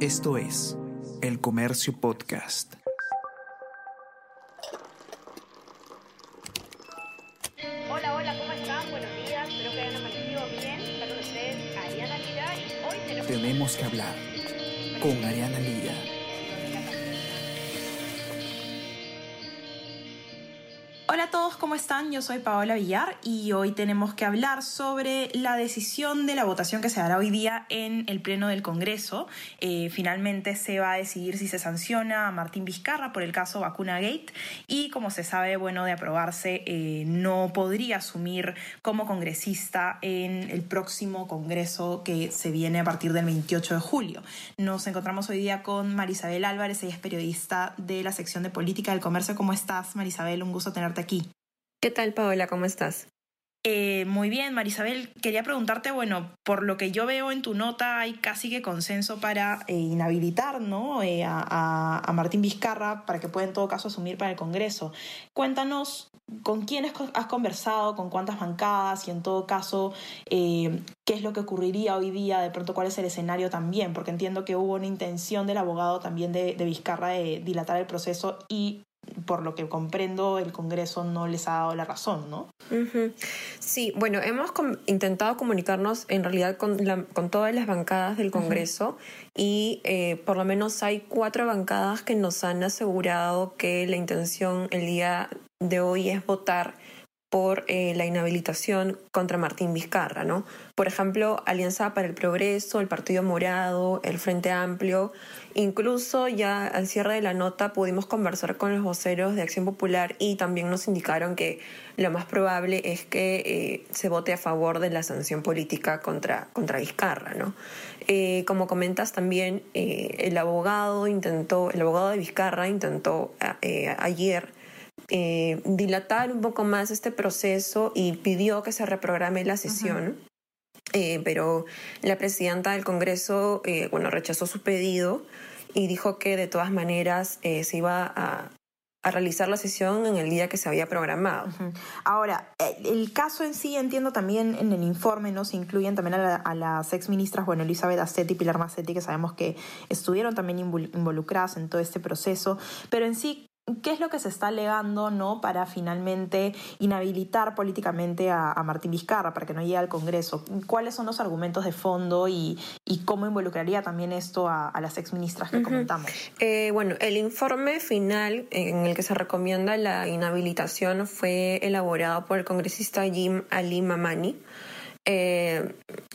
Esto es El Comercio Podcast. Hola, hola, ¿cómo están? Buenos días, espero que hayan amanecido bien. Está con ustedes Ariana Lira y hoy tenemos... Tenemos que hablar con Ariana Lira. ¿Cómo están? Yo soy Paola Villar y hoy tenemos que hablar sobre la decisión de la votación que se dará hoy día en el Pleno del Congreso. Eh, finalmente se va a decidir si se sanciona a Martín Vizcarra por el caso Vacuna Gate y como se sabe, bueno, de aprobarse eh, no podría asumir como congresista en el próximo Congreso que se viene a partir del 28 de julio. Nos encontramos hoy día con Marisabel Álvarez, ella es periodista de la sección de Política del Comercio. ¿Cómo estás, Marisabel? Un gusto tenerte aquí. ¿Qué tal, Paola? ¿Cómo estás? Eh, muy bien, Marisabel. Quería preguntarte, bueno, por lo que yo veo en tu nota, hay casi que consenso para eh, inhabilitar ¿no? Eh, a, Martín Vizcarra para que pueda en todo caso asumir para el Congreso. Cuéntanos con quiénes has conversado, con cuántas bancadas y en todo caso qué es lo que ocurriría hoy día, de pronto cuál es el escenario también, porque entiendo que hubo una intención del abogado también de, de Vizcarra de dilatar el proceso y por lo que comprendo, el Congreso no les ha dado la razón, ¿no? Sí, bueno, hemos com intentado comunicarnos en realidad con, la, con, todas las bancadas del Congreso uh -huh. y eh, por lo menos hay cuatro bancadas que nos han asegurado que la intención el día de hoy es votar por eh, la inhabilitación contra Martín Vizcarra, ¿no? Por ejemplo, Alianza para el Progreso, el Partido Morado, el Frente Amplio, incluso ya al cierre de la nota pudimos conversar con los voceros de Acción Popular y también nos indicaron que lo más probable es que eh, se vote a favor de la sanción política contra, contra Vizcarra, ¿no? Eh, como comentas también, el abogado intentó, el abogado de Vizcarra intentó ayer eh, dilatar un poco más este proceso y pidió que se reprograme la sesión. Eh, pero la presidenta del Congreso eh, bueno, rechazó su pedido y dijo que de todas maneras eh, se iba a, a realizar la sesión en el día que se había programado. Uh -huh. Ahora, el caso en sí, entiendo también en el informe, ¿no? Se incluyen también a, la, a las ex ministras, bueno, Elizabeth Astetti y Pilar Massetti, que sabemos que estuvieron también involucradas en todo este proceso, pero en sí, ¿Qué es lo que se está alegando no para finalmente inhabilitar políticamente a, a, Martín Vizcarra para que no llegue al Congreso? ¿Cuáles son los argumentos de fondo y, y cómo involucraría también esto a, a las exministras que uh -huh. comentamos? Eh, bueno, el informe final en el que se recomienda la inhabilitación fue elaborado por el congresista Jim Ali Mamani. Eh,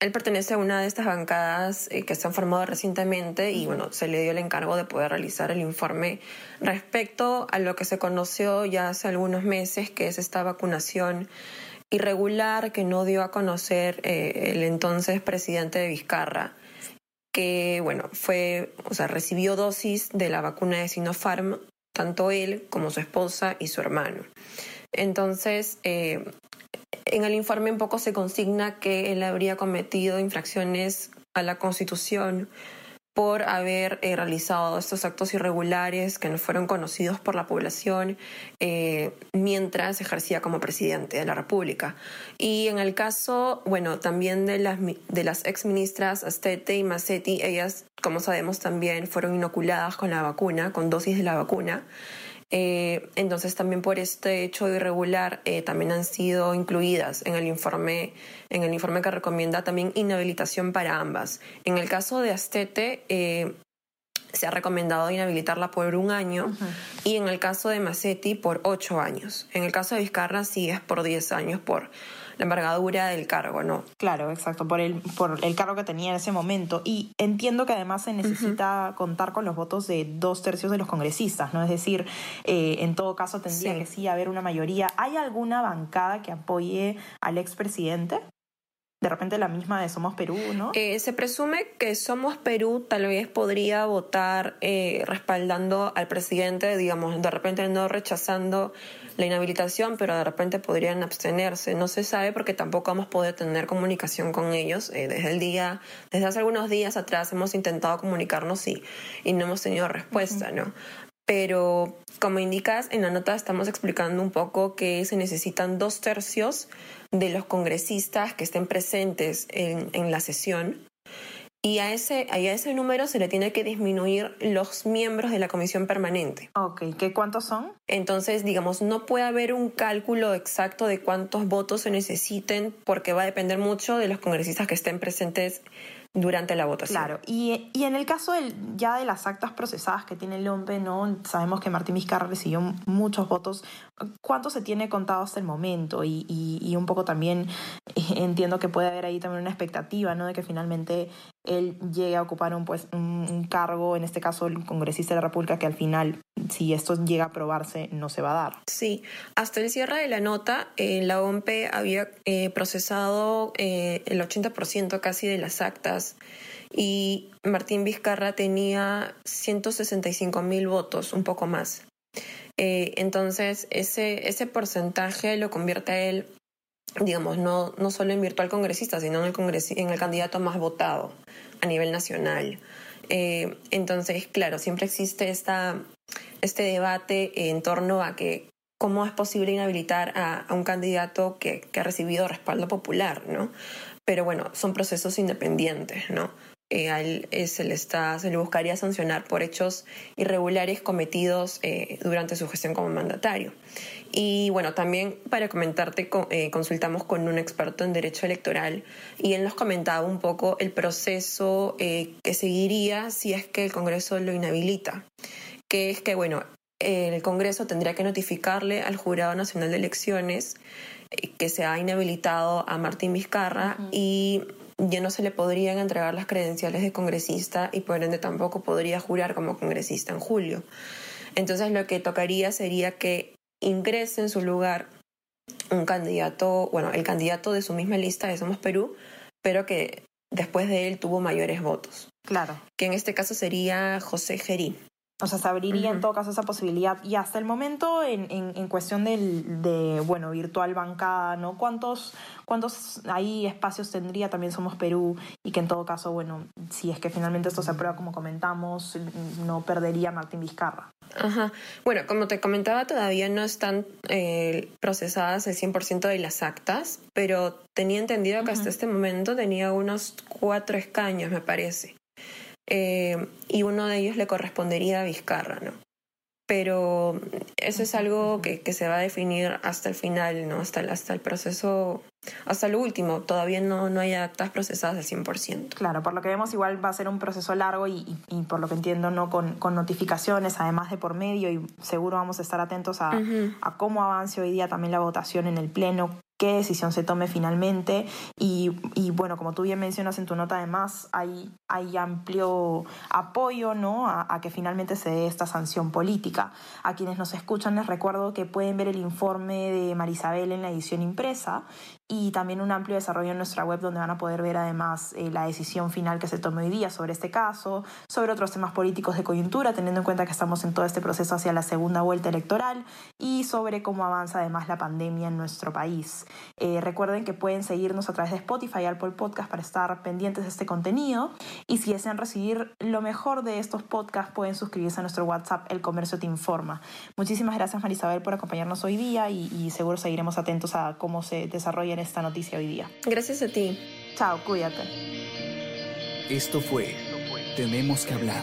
él pertenece a una de estas bancadas eh, que se han formado recientemente y bueno, se le dio el encargo de poder realizar el informe respecto a lo que se conoció ya hace algunos meses, que es esta vacunación irregular que no dio a conocer eh, el entonces presidente de Vizcarra, que bueno, fue, o sea, recibió dosis de la vacuna de Sinopharm, tanto él como su esposa y su hermano. Entonces, eh, en el informe un poco se consigna que él habría cometido infracciones a la Constitución por haber eh, realizado estos actos irregulares que no fueron conocidos por la población eh, mientras ejercía como presidente de la República. Y en el caso, bueno, también de las, de las ex ministras Astete y Massetti, ellas, como sabemos, también fueron inoculadas con la vacuna, con dosis de la vacuna. Eh, entonces también por este hecho irregular eh, también han sido incluidas en el informe en el informe que recomienda también inhabilitación para ambas. En el caso de Astete eh, se ha recomendado inhabilitarla por un año uh -huh. y en el caso de Massetti por ocho años. En el caso de Vizcarra sí es por diez años por la envergadura del cargo, ¿no? Claro, exacto, por el, por el cargo que tenía en ese momento. Y entiendo que además se necesita uh -huh. contar con los votos de dos tercios de los congresistas, ¿no? Es decir, eh, en todo caso tendría sí. que sí haber una mayoría. ¿Hay alguna bancada que apoye al expresidente? De repente la misma de Somos Perú, ¿no? Eh, se presume que Somos Perú tal vez podría votar eh, respaldando al presidente, digamos, de repente no rechazando la inhabilitación, pero de repente podrían abstenerse. No se sabe porque tampoco hemos podido tener comunicación con ellos. Eh, desde el día, desde hace algunos días atrás hemos intentado comunicarnos y, y no hemos tenido respuesta, uh -huh. ¿no? Pero como indicas, en la nota estamos explicando un poco que se necesitan dos tercios de los congresistas que estén presentes en, en la sesión y a ese, a ese número se le tiene que disminuir los miembros de la comisión permanente. Ok, ¿qué cuántos son? Entonces, digamos, no puede haber un cálculo exacto de cuántos votos se necesiten porque va a depender mucho de los congresistas que estén presentes durante la votación. Claro, y, y en el caso del, ya de las actas procesadas que tiene el OMPE, ¿no? sabemos que Martín Vizcarra recibió muchos votos. ¿Cuánto se tiene contado hasta el momento? Y, y, y, un poco también entiendo que puede haber ahí también una expectativa ¿no? de que finalmente él llegue a ocupar un, pues, un, cargo, en este caso el congresista de la República, que al final, si esto llega a aprobarse, no se va a dar. Sí, hasta el cierre de la nota, eh, la OMPE había eh, procesado eh, el 80% casi de las actas y Martín Vizcarra tenía 165 mil votos, un poco más. Eh, entonces, ese, ese porcentaje lo convierte a él, digamos, no, no solo en virtual congresista, sino en el, congres en el candidato más votado a nivel nacional. Eh, entonces, claro, siempre existe esta, este debate en torno a que cómo es posible inhabilitar a, a un candidato que, que, ha recibido respaldo popular, ¿no? Pero bueno, son procesos independientes, ¿no? Eh, a él eh, se, le está, se le buscaría sancionar por hechos irregulares cometidos eh, durante su gestión como mandatario. Y bueno, también para comentarte, consultamos con un experto en derecho electoral y él nos comentaba un poco el proceso que seguiría si es que el Congreso lo inhabilita, que es que, bueno, el Congreso tendría que notificarle al Jurado Nacional de Elecciones que se ha inhabilitado a Martín Vizcarra uh -huh. y ya no se le podrían entregar las credenciales de congresista y por ende tampoco podría jurar como congresista en julio. Entonces lo que tocaría sería que ingrese en su lugar un candidato, bueno, el candidato de su misma lista de Somos Perú, pero que después de él tuvo mayores votos. Claro. Que en este caso sería José Gerí. O sea, se abriría uh -huh. en todo caso esa posibilidad. Y hasta el momento, en, en, en cuestión del, de, bueno, virtual bancada, ¿no? ¿Cuántos, ¿Cuántos ahí espacios tendría? También somos Perú. Y que en todo caso, bueno, si es que finalmente esto se aprueba como comentamos, no perdería Martín Vizcarra. Ajá. Bueno, como te comentaba, todavía no están eh, procesadas el 100% de las actas, pero tenía entendido que uh -huh. hasta este momento tenía unos cuatro escaños, me parece eh, y uno de ellos le correspondería a Vizcarra, ¿no? Pero eso es algo que, que, se va a definir hasta el final, ¿no? Hasta el, hasta el proceso, hasta lo último. Todavía no, no hay actas procesadas al 100%. Claro, por lo que vemos igual va a ser un proceso largo y, y, y por lo que entiendo, ¿no? Con, con, notificaciones, además de por medio y seguro vamos a estar atentos a, uh -huh. a cómo avance hoy día también la votación en el Pleno, qué decisión se tome finalmente. Y, y, bueno, como tú bien mencionas en tu nota, además hay, hay amplio apoyo ¿no? A, a, que finalmente se dé esta sanción política. A quienes nos escuchan les recuerdo que pueden ver el informe de Marisabel en la edición impresa y también un amplio desarrollo en nuestra web donde van a poder ver además eh, la decisión final que se tome hoy día sobre este caso, sobre otros temas políticos de coyuntura, teniendo en cuenta que estamos en todo este proceso hacia la segunda vuelta electoral y sobre cómo avanza además la pandemia en nuestro país. Eh, recuerden que pueden seguirnos a través de Spotify, Apple Podcast para estar pendientes de este contenido y si desean recibir lo mejor de estos podcasts pueden suscribirse a nuestro WhatsApp El Comercio Te Informa. Muchísimas gracias Marisabel por acompañarnos hoy día y, y seguro seguiremos atentos a cómo se desarrolla esta noticia hoy día. Gracias a ti. Chao, cuídate. Esto fue Tenemos que hablar.